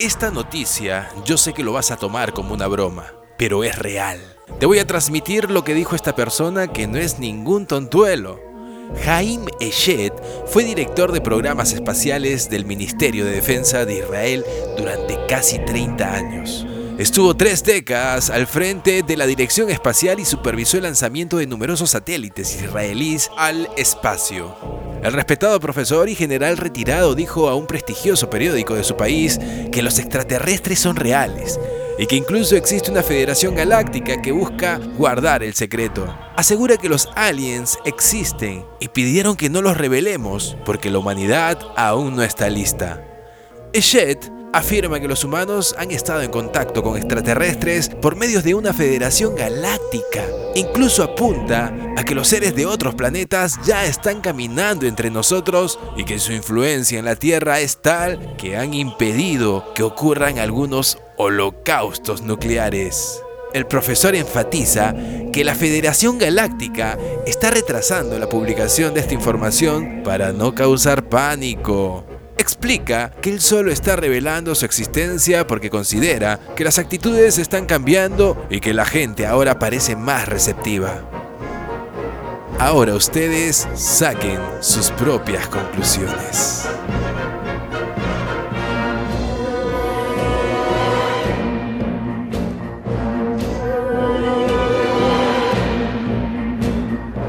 Esta noticia yo sé que lo vas a tomar como una broma, pero es real. Te voy a transmitir lo que dijo esta persona que no es ningún tontuelo. Jaim Eshet fue director de programas espaciales del Ministerio de Defensa de Israel durante casi 30 años. Estuvo tres décadas al frente de la Dirección Espacial y supervisó el lanzamiento de numerosos satélites israelíes al espacio. El respetado profesor y general retirado dijo a un prestigioso periódico de su país que los extraterrestres son reales y que incluso existe una federación galáctica que busca guardar el secreto. Asegura que los aliens existen y pidieron que no los revelemos porque la humanidad aún no está lista. Eshet afirma que los humanos han estado en contacto con extraterrestres por medios de una federación galáctica. Incluso apunta a que los seres de otros planetas ya están caminando entre nosotros y que su influencia en la Tierra es tal que han impedido que ocurran algunos holocaustos nucleares. El profesor enfatiza que la Federación Galáctica está retrasando la publicación de esta información para no causar pánico explica que él solo está revelando su existencia porque considera que las actitudes están cambiando y que la gente ahora parece más receptiva. Ahora ustedes saquen sus propias conclusiones.